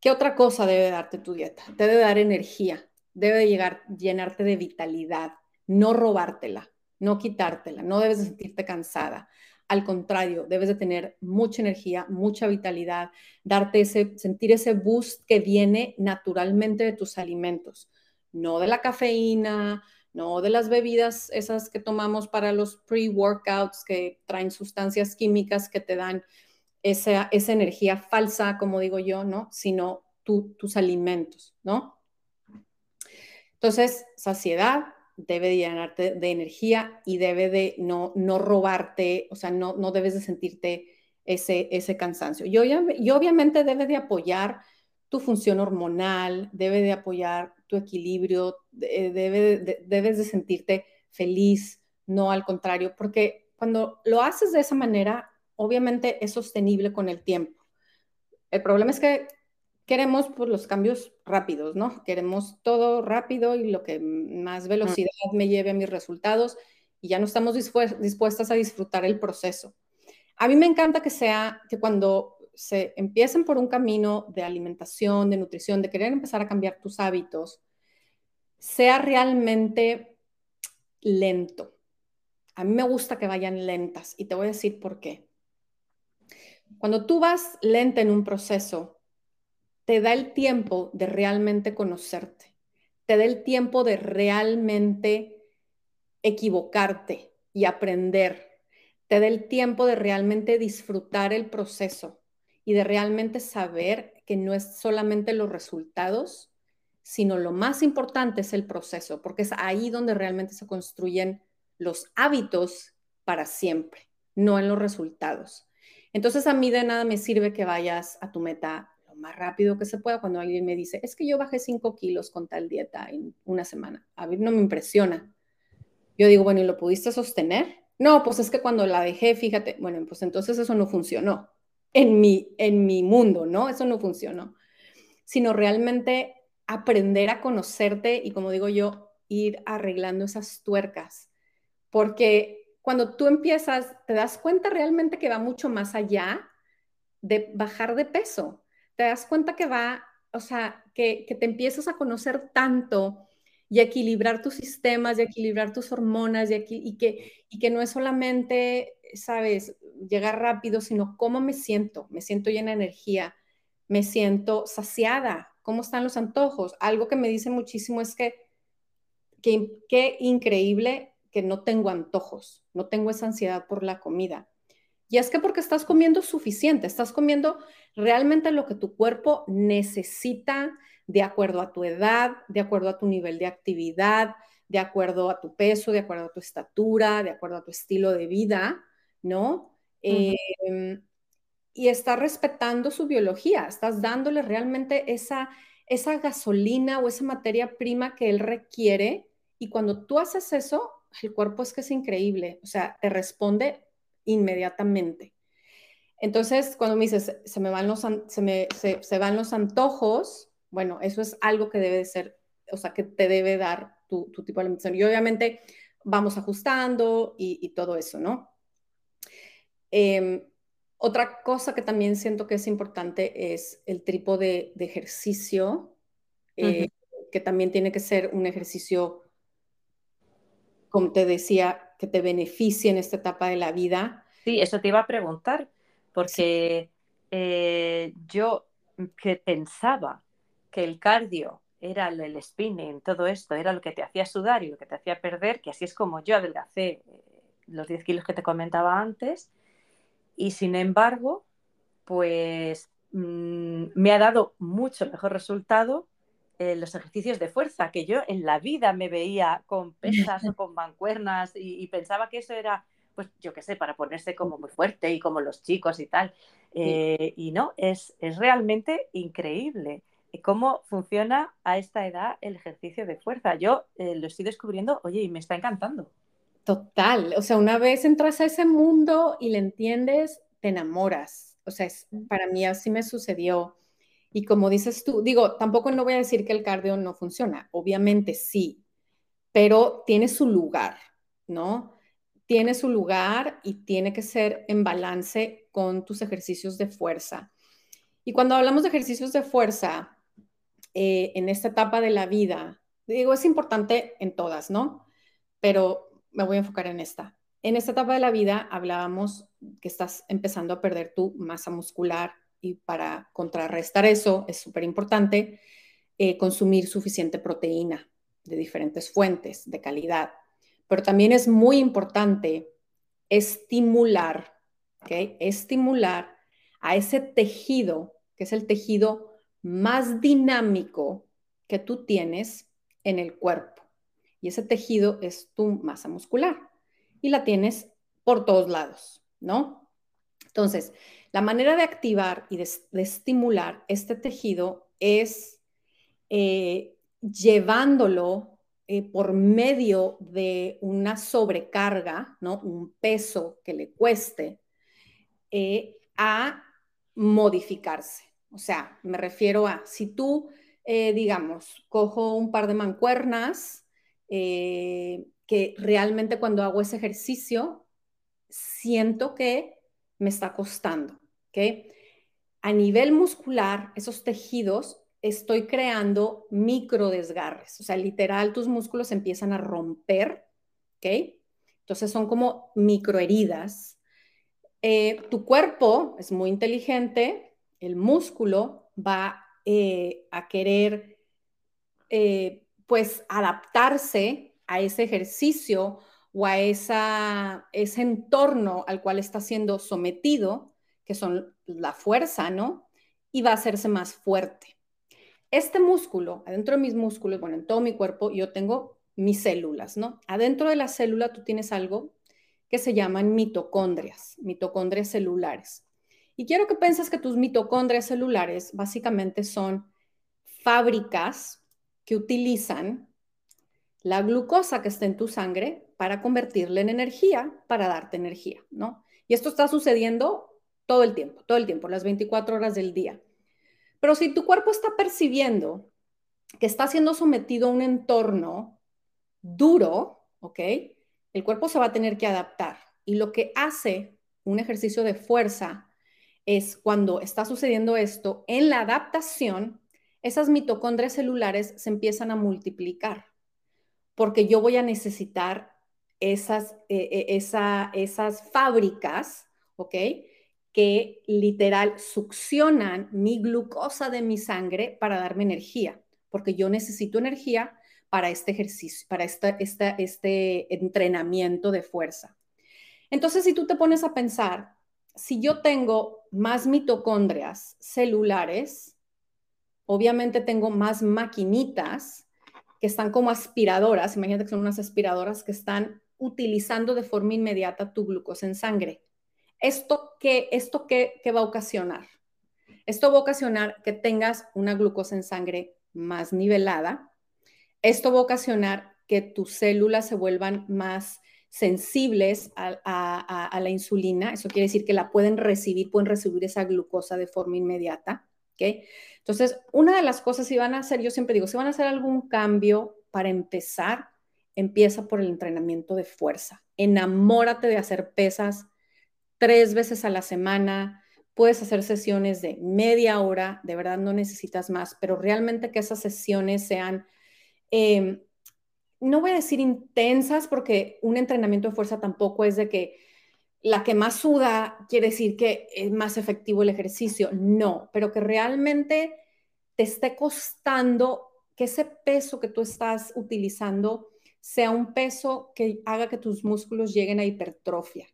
¿Qué otra cosa debe darte tu dieta? Te debe dar energía, debe llegar, llenarte de vitalidad, no robártela, no quitártela, no debes de sentirte cansada. Al contrario, debes de tener mucha energía, mucha vitalidad, darte ese, sentir ese boost que viene naturalmente de tus alimentos, no de la cafeína, no de las bebidas esas que tomamos para los pre-workouts que traen sustancias químicas que te dan esa, esa energía falsa, como digo yo, ¿no? Sino tus alimentos, ¿no? Entonces, saciedad debe llenarte de energía y debe de no, no robarte, o sea, no, no debes de sentirte ese, ese cansancio. Y, y obviamente debe de apoyar tu función hormonal, debe de apoyar tu equilibrio, debe debes de sentirte feliz, no al contrario, porque cuando lo haces de esa manera, obviamente es sostenible con el tiempo. El problema es que queremos pues, los cambios rápidos, ¿no? Queremos todo rápido y lo que más velocidad me lleve a mis resultados y ya no estamos dispuestas a disfrutar el proceso. A mí me encanta que sea que cuando se empiecen por un camino de alimentación, de nutrición, de querer empezar a cambiar tus hábitos, sea realmente lento. A mí me gusta que vayan lentas y te voy a decir por qué. Cuando tú vas lenta en un proceso, te da el tiempo de realmente conocerte, te da el tiempo de realmente equivocarte y aprender, te da el tiempo de realmente disfrutar el proceso y de realmente saber que no es solamente los resultados, sino lo más importante es el proceso, porque es ahí donde realmente se construyen los hábitos para siempre, no en los resultados. Entonces a mí de nada me sirve que vayas a tu meta más rápido que se pueda cuando alguien me dice, es que yo bajé 5 kilos con tal dieta en una semana. A mí no me impresiona. Yo digo, bueno, ¿y lo pudiste sostener? No, pues es que cuando la dejé, fíjate, bueno, pues entonces eso no funcionó en mi, en mi mundo, ¿no? Eso no funcionó. Sino realmente aprender a conocerte y, como digo yo, ir arreglando esas tuercas. Porque cuando tú empiezas, te das cuenta realmente que va mucho más allá de bajar de peso. Te das cuenta que va, o sea, que, te empiezas a conocer tanto y equilibrar tus sistemas, y equilibrar tus hormonas, y, que, y que no es solamente, sabes, llegar rápido, sino cómo me siento. Me siento llena de energía, me siento saciada, cómo están los antojos. Algo que me dice muchísimo es que qué increíble que no tengo antojos, no tengo esa ansiedad por la comida. Y es que porque estás comiendo suficiente, estás comiendo realmente lo que tu cuerpo necesita de acuerdo a tu edad, de acuerdo a tu nivel de actividad, de acuerdo a tu peso, de acuerdo a tu estatura, de acuerdo a tu estilo de vida, ¿no? Em, y estás respetando su biología, estás dándole realmente esa, esa gasolina o esa materia prima que él requiere. Y cuando tú haces eso, el cuerpo es que es increíble, o sea, te responde inmediatamente. Entonces, cuando me dices, se me van los, se me, se, van los antojos, bueno, eso es algo que debe de ser, o sea, que te debe dar tu, tipo de alimentación. Y obviamente vamos ajustando y, todo eso, ¿no? Em, otra cosa que también siento que es importante es el tipo de, ejercicio, eh, que también tiene que ser un ejercicio como te decía, que te beneficie en esta etapa de la vida. Sí, eso te iba a preguntar, porque eh, yo que pensaba que el cardio era el spinning, todo esto, era lo que te hacía sudar y lo que te hacía perder, que así es como yo adelgacé eh, los 10 kilos que te comentaba antes, y sin embargo, pues mm, me ha dado mucho mejor resultado eh, los ejercicios de fuerza, que yo en la vida me veía con pesas o con mancuernas y, pensaba que eso era pues yo qué sé, para ponerse como muy fuerte y como los chicos y tal. Eh, y no, es, es realmente increíble cómo funciona a esta edad el ejercicio de fuerza. Yo eh, lo estoy descubriendo, oye, y me está encantando. Total, o sea, una vez entras a ese mundo y le entiendes, te enamoras. O sea, para mí así me sucedió. Y como dices tú, digo, tampoco no voy a decir que el cardio no funciona, obviamente sí, pero tiene su lugar, ¿no? Tiene su lugar y tiene que ser en balance con tus ejercicios de fuerza. Y cuando hablamos de ejercicios de fuerza, eh, en esta etapa de la vida, digo, es importante en todas, ¿no? Pero me voy a enfocar en esta. En esta etapa de la vida hablábamos que estás empezando a perder tu masa muscular, y para contrarrestar eso es súper importante eh, consumir suficiente proteína de diferentes fuentes de calidad. Pero también es muy importante estimular, ¿ok? Estimular a ese tejido, que es el tejido más dinámico que tú tienes en el cuerpo. Y ese tejido es tu masa muscular. Y la tienes por todos lados, ¿no? Entonces, la manera de activar y de, estimular este tejido es eh, llevándolo eh, por medio de una sobrecarga, ¿no? un peso que le cueste, eh, a modificarse. O sea, me refiero a, si tú, digamos, cojo un par de mancuernas, que realmente cuando hago ese ejercicio, siento que me está costando. A nivel muscular, esos tejidos, estoy creando micro desgarres, o sea, literal, tus músculos empiezan a romper, ¿ok? Entonces son como microheridas. Eh, tu cuerpo es muy inteligente, el músculo va eh, a querer, eh, pues, adaptarse a ese ejercicio o a esa, ese entorno al cual está siendo sometido que son la fuerza, ¿no? Y va a hacerse más fuerte. Este músculo, adentro de mis músculos, bueno, en todo mi cuerpo, yo tengo mis células, ¿no? Adentro de la célula tú tienes algo que se llaman mitocondrias, mitocondrias celulares. Y quiero que pienses que tus mitocondrias celulares básicamente son fábricas que utilizan la glucosa que está en tu sangre para convertirla en energía, para darte energía, ¿no? Y esto está sucediendo todo el tiempo, todo el tiempo, las 24 horas del día. Pero si tu cuerpo está percibiendo que está siendo sometido a un entorno duro, ¿ok? El cuerpo se va a tener que adaptar. Y lo que hace un ejercicio de fuerza es cuando está sucediendo esto, en la adaptación, esas mitocondrias celulares se empiezan a multiplicar, porque yo voy a necesitar esas, eh, eh, esas fábricas, ¿ok? Que literal succionan mi glucosa de mi sangre para darme energía, porque yo necesito energía para este ejercicio, para esta, este entrenamiento de fuerza. Entonces, si tú te pones a pensar, si yo tengo más mitocondrias celulares, obviamente tengo más maquinitas que están como aspiradoras, imagínate que son unas aspiradoras que están utilizando de forma inmediata tu glucosa en sangre. ¿Esto qué, esto qué, va a ocasionar? Esto va a ocasionar que tengas una glucosa en sangre más nivelada. Esto va a ocasionar que tus células se vuelvan más sensibles a, la insulina. Eso quiere decir que la pueden recibir, pueden recibir esa glucosa de forma inmediata. ¿okay? Entonces, una de las cosas, si van a hacer, yo siempre digo, si van a hacer algún cambio para empezar, empieza por el entrenamiento de fuerza. Enamórate de hacer pesas tres veces a la semana, puedes hacer sesiones de media hora, de verdad no necesitas más, pero realmente que esas sesiones sean, em, no voy a decir intensas, porque un entrenamiento de fuerza tampoco es de que la que más suda quiere decir que es más efectivo el ejercicio, no, pero que realmente te esté costando que ese peso que tú estás utilizando sea un peso que haga que tus músculos lleguen a hipertrofia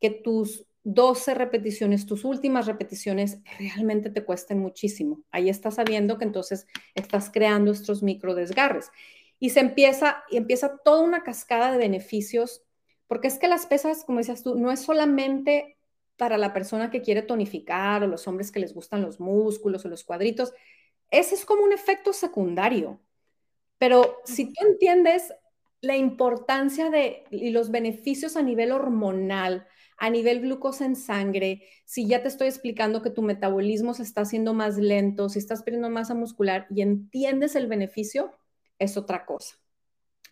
que tus 12 repeticiones, tus últimas repeticiones realmente te cuesten muchísimo. Ahí estás sabiendo que entonces estás creando estos micro desgarres. Y se empieza, y empieza toda una cascada de beneficios porque es que las pesas, como decías tú, no es solamente para la persona que quiere tonificar o los hombres que les gustan los músculos o los cuadritos. Ese es como un efecto secundario. Pero si tú entiendes la importancia de y los beneficios a nivel hormonal, a nivel glucosa en sangre, si ya te estoy explicando que tu metabolismo se está haciendo más lento, si estás perdiendo masa muscular y entiendes el beneficio, es otra cosa.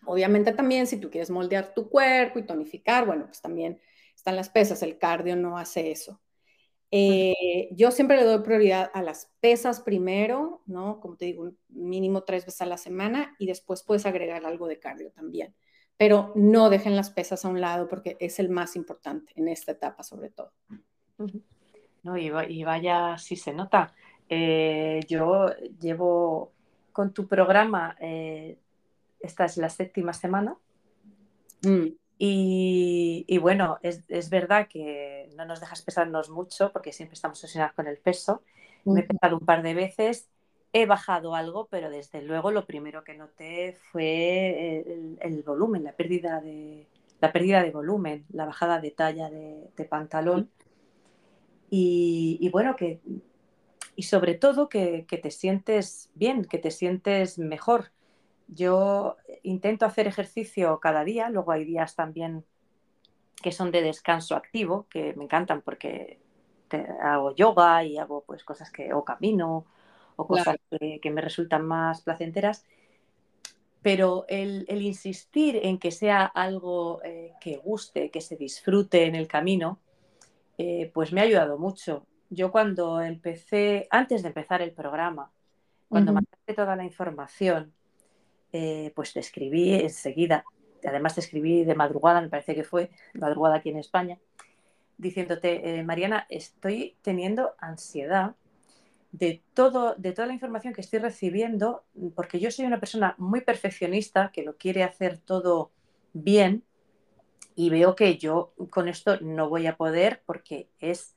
Obviamente también si tú quieres moldear tu cuerpo y tonificar, bueno, pues también están las pesas, el cardio no hace eso. Eh, yo siempre le doy prioridad a las pesas primero, ¿no? Como te digo, mínimo tres veces a la semana y después puedes agregar algo de cardio también. Pero no dejen las pesas a un lado porque es el más importante en esta etapa sobre todo. No, y, vaya, sí se nota. Eh, yo llevo con tu programa eh, esta es la séptima semana. Mm. Y, bueno, es, verdad que no nos dejas pesarnos mucho porque siempre estamos obsesionados con el peso. Me he pesado un par de veces, he bajado algo, pero desde luego lo primero que noté fue el, volumen, la pérdida, de, la pérdida de volumen, la bajada de talla de, pantalón. Y, bueno, que, y sobre todo que, que te sientes bien, que te sientes mejor yo intento hacer ejercicio cada día, luego hay días también que son de descanso activo, que me encantan porque hago yoga y hago pues cosas que, o camino, o cosas que, me resultan más placenteras. Pero el, insistir en que sea algo eh, que guste, que se disfrute en el camino, eh, pues me ha ayudado mucho. Yo cuando empecé, antes de empezar el programa, cuando me toda la información, eh, pues te escribí enseguida, además te escribí de madrugada, me parece que fue, madrugada aquí en España, diciéndote, eh, Mariana, estoy teniendo ansiedad de, todo, de toda la información que estoy recibiendo, porque yo soy una persona muy perfeccionista, que lo quiere hacer todo bien, y veo que yo con esto no voy a poder porque es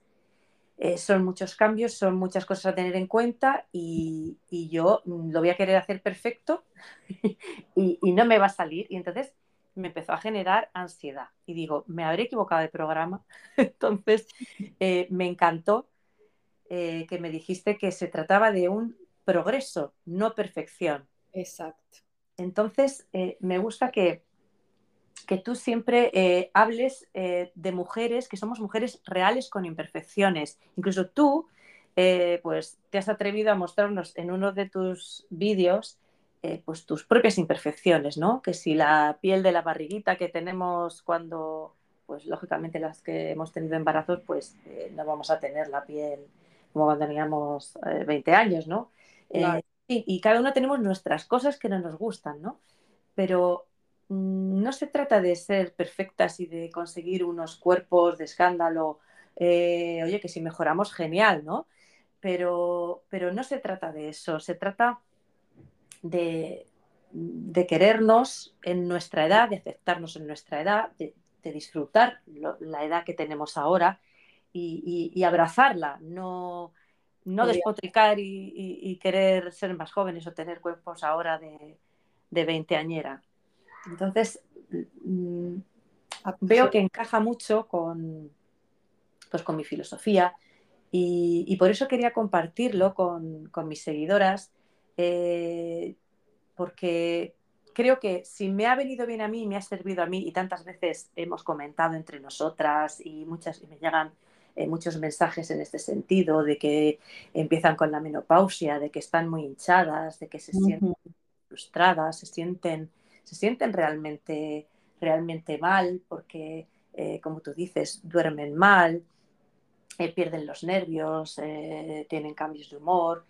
eh, son muchos cambios, son muchas cosas a tener en cuenta y, yo lo voy a querer hacer perfecto y, no me va a salir. Y entonces me empezó a generar ansiedad y digo, me habré equivocado de programa. entonces eh, me encantó eh, que me dijiste que se trataba de un progreso, no perfección. Exacto. Entonces me gusta que que tú siempre eh, hables eh, de mujeres, que somos mujeres reales con imperfecciones. Incluso tú, eh, pues te has atrevido a mostrarnos en uno de tus vídeos, pues tus propias imperfecciones, ¿no? Que si la piel de la barriguita que tenemos cuando, pues lógicamente las que hemos tenido embarazos, pues no vamos a tener la piel como cuando teníamos 20 años, ¿no? Y, y cada una tenemos nuestras cosas que no nos gustan, ¿no? Pero Mm, no se trata de ser perfectas y de conseguir unos cuerpos de escándalo. Eh, oye, que si mejoramos, genial, ¿no? Pero, pero no se trata de eso, se trata de, querernos en nuestra edad, de aceptarnos en nuestra edad, de, disfrutar la edad que tenemos ahora y, abrazarla, no, no despotricar y, querer ser más jóvenes o tener cuerpos ahora de, de 20 añera. Entonces, mm, veo que encaja mucho con, pues, con mi filosofía y, por eso quería compartirlo con, mis seguidoras, eh, porque creo que si me ha venido bien a mí, me ha servido a mí y tantas veces hemos comentado entre nosotras y muchas y me llegan eh, muchos mensajes en este sentido de que empiezan con la menopausia, de que están muy hinchadas, de que se sienten frustradas, se sienten se sienten realmente, realmente mal porque, eh, como tú dices, duermen mal, eh, pierden los nervios, tienen cambios de humor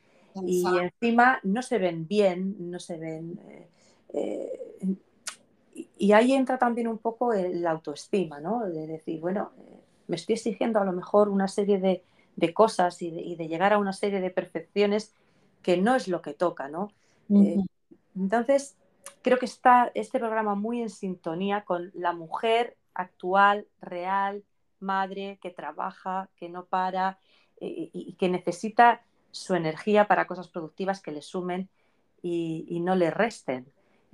y encima no se ven bien, no se ven... y ahí entra también un poco la autoestima, ¿no? De decir, bueno, me estoy exigiendo a lo mejor una serie de, cosas y de, llegar a una serie de perfecciones que no es lo que toca, ¿no? entonces, creo que está este programa muy en sintonía con la mujer actual, real, madre, que trabaja, que no para eh, y, que necesita su energía para cosas productivas que le sumen y, no le resten.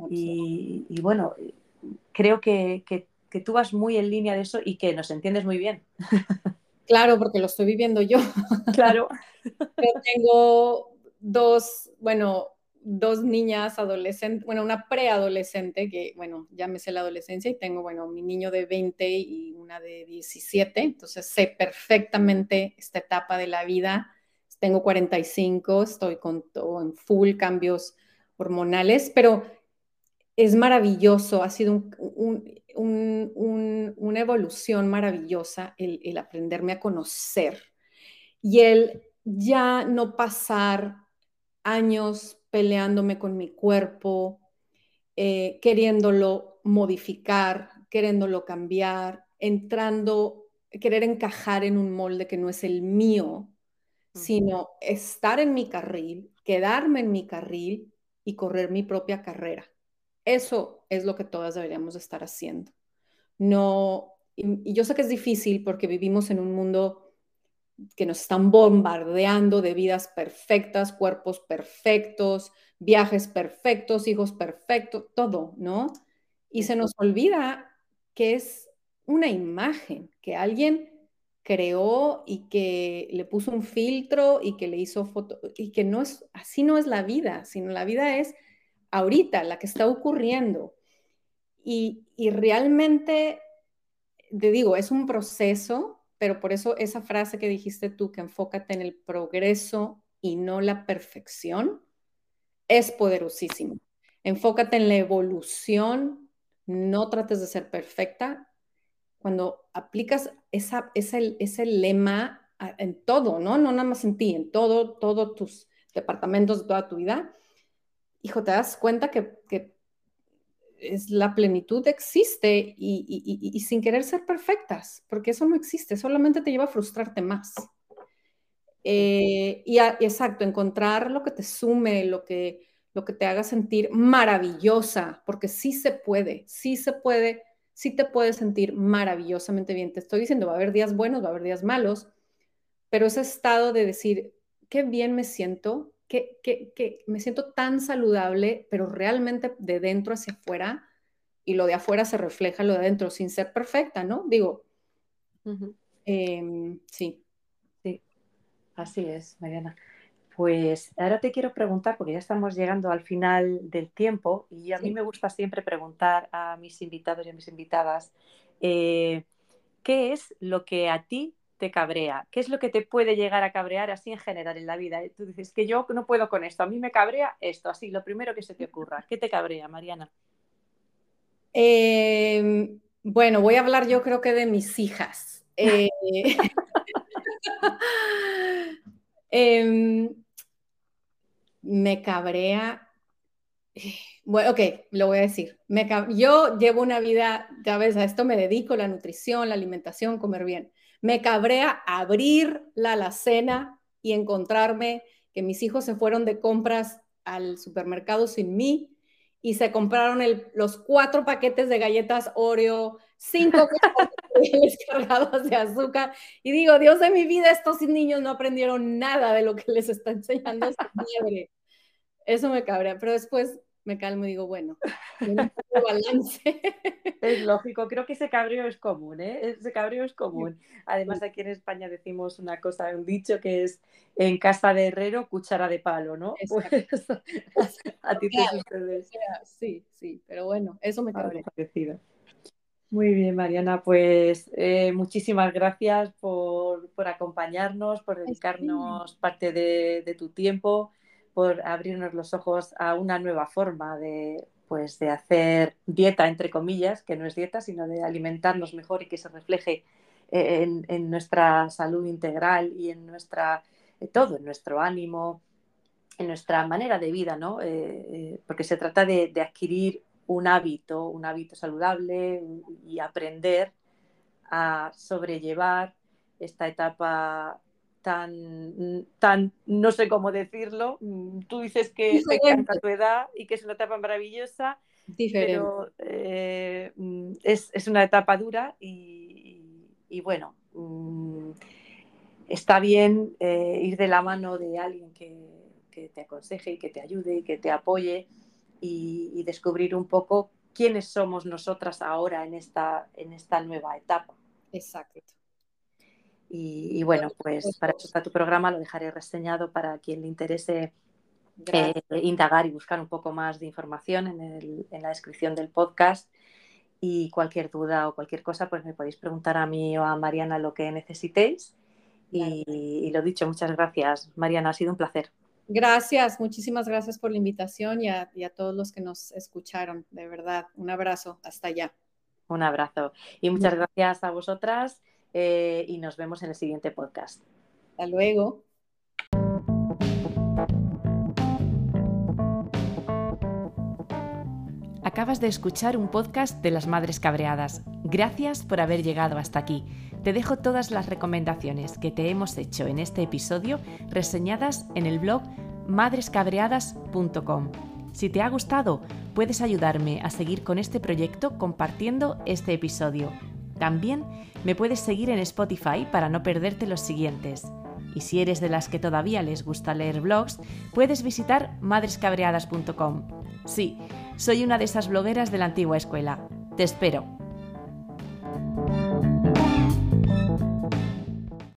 Y, bueno, creo que, que tú vas muy en línea de eso y que nos entiendes muy bien. Claro, porque lo estoy viviendo yo. Claro. tengo dos, bueno, dos niñas adolescentes, bueno, una preadolescente que, bueno, sé la adolescencia y tengo, bueno, mi niño de 20 y una de 17, entonces sé perfectamente esta etapa de la vida. Tengo 45, estoy con todo en full cambios hormonales, pero es maravilloso, ha sido una evolución maravillosa el, el aprenderme a conocer y el ya no pasar años peleándome con mi cuerpo, eh, queriéndolo modificar, queriéndolo cambiar, entrando, querer encajar en un molde que no es el mío, sino estar en mi carril, quedarme en mi carril y correr mi propia carrera. Eso es lo que todas deberíamos estar haciendo. No, y yo sé que es difícil porque vivimos en un mundo que nos están bombardeando de vidas perfectas, cuerpos perfectos, viajes perfectos, hijos perfectos, todo, ¿no? Y se nos olvida que es una imagen que alguien creó y que le puso un filtro y que le hizo foto y que no es así no es la vida, sino la vida es ahorita la que está ocurriendo. Y, y realmente, te digo, es un proceso pero por eso esa frase que dijiste tú, que enfócate en el progreso y no la perfección, es poderosísimo. Enfócate en la evolución, no trates de ser perfecta. Cuando aplicas esa, ese, ese lema en todo, ¿no? No nada más en ti, en todo, todos tus departamentos de toda tu vida, hijo, te das cuenta que, es la plenitud existe y, sin querer ser perfectas, porque eso no existe, solamente te lleva a frustrarte más. Eh, y exacto, encontrar lo que te sume, lo que, lo que te haga sentir maravillosa, porque sí se puede, sí se puede, sí te puedes sentir maravillosamente bien. Te estoy diciendo, va a haber días buenos, va a haber días malos, pero ese estado de decir, qué bien me siento, que, me siento tan saludable, pero realmente de dentro hacia afuera, y lo de afuera se refleja lo de adentro, sin ser perfecta, ¿no? Digo, em, sí. Sí, así es, Mariana. Pues ahora te quiero preguntar, porque ya estamos llegando al final del tiempo, y a mí me gusta siempre preguntar a mis invitados y a mis invitadas, eh, ¿qué es lo que a ti te cabrea? ¿Qué es lo que te puede llegar a cabrear así en general en la vida? Tú dices que yo no puedo con esto, a mí me cabrea esto, así, lo primero que se te ocurra. ¿Qué te cabrea, Mariana? Em, bueno, voy a hablar yo creo que de mis hijas. Eh, em, me cabrea. Bueno, ok, lo voy a decir. Me, yo llevo una vida, ya ves, a esto me dedico, la nutrición, la alimentación, comer bien. Me cabrea abrir la alacena y encontrarme que mis hijos se fueron de compras al supermercado sin mí y se compraron los cuatro paquetes de galletas Oreo, cinco cargados de azúcar. Y digo, Dios de mi vida, estos niños no aprendieron nada de lo que les está enseñando esta fiebre. Eso me cabrea, pero después me calmo y digo, bueno, balance. Es lógico, creo que ese cabreo es común, ¿eh? Ese cabreo es común. Además, aquí en España decimos una cosa, un dicho que es en casa de herrero, cuchara de palo, ¿no? Pues, a ti te sucede. Sí, sí, pero bueno, eso me cabrea. Muy bien, Mariana, pues eh, muchísimas gracias por, acompañarnos, por dedicarnos parte de tu tiempo por abrirnos los ojos a una nueva forma de, pues, de hacer dieta, entre comillas, que no es dieta, sino de alimentarnos mejor y que se refleje en, nuestra salud integral y en nuestra, eh, todo, en nuestro ánimo, en nuestra manera de vida, ¿no? Eh, eh, porque se trata de, de, adquirir un hábito, un hábito saludable y aprender a sobrellevar esta etapa tan, tan, no sé cómo decirlo. Mm, tú dices que te encanta tu edad y que es una etapa maravillosa, pero eh, mm, es, una etapa dura y, bueno, mm, está bien eh, ir de la mano de alguien que, te aconseje y que te ayude y que te apoye y, descubrir un poco quiénes somos nosotras ahora en esta, en esta nueva etapa. Exacto. Y, bueno, pues para eso está tu programa, lo dejaré reseñado para quien le interese eh, indagar y buscar un poco más de información en, en, la descripción del podcast. Y cualquier duda o cualquier cosa, pues me podéis preguntar a mí o a Mariana lo que necesitéis. Y, lo dicho, muchas gracias, Mariana, ha sido un placer. Gracias, muchísimas gracias por la invitación y a, todos los que nos escucharon, de verdad. Un abrazo, hasta allá. Un abrazo. Y muchas gracias a vosotras eh, y nos vemos en el siguiente podcast. Hasta luego. Acabas de escuchar un podcast de las Madres Cabreadas. Gracias por haber llegado hasta aquí. Te dejo todas las recomendaciones que te hemos hecho en este episodio reseñadas en el blog madrescabreadas.com. Si te ha gustado, puedes ayudarme a seguir con este proyecto compartiendo este episodio. También me puedes seguir en Spotify para no perderte los siguientes. Y si eres de las que todavía les gusta leer blogs, puedes visitar madrescabreadas.com. Sí, soy una de esas blogueras de la antigua escuela. Te espero.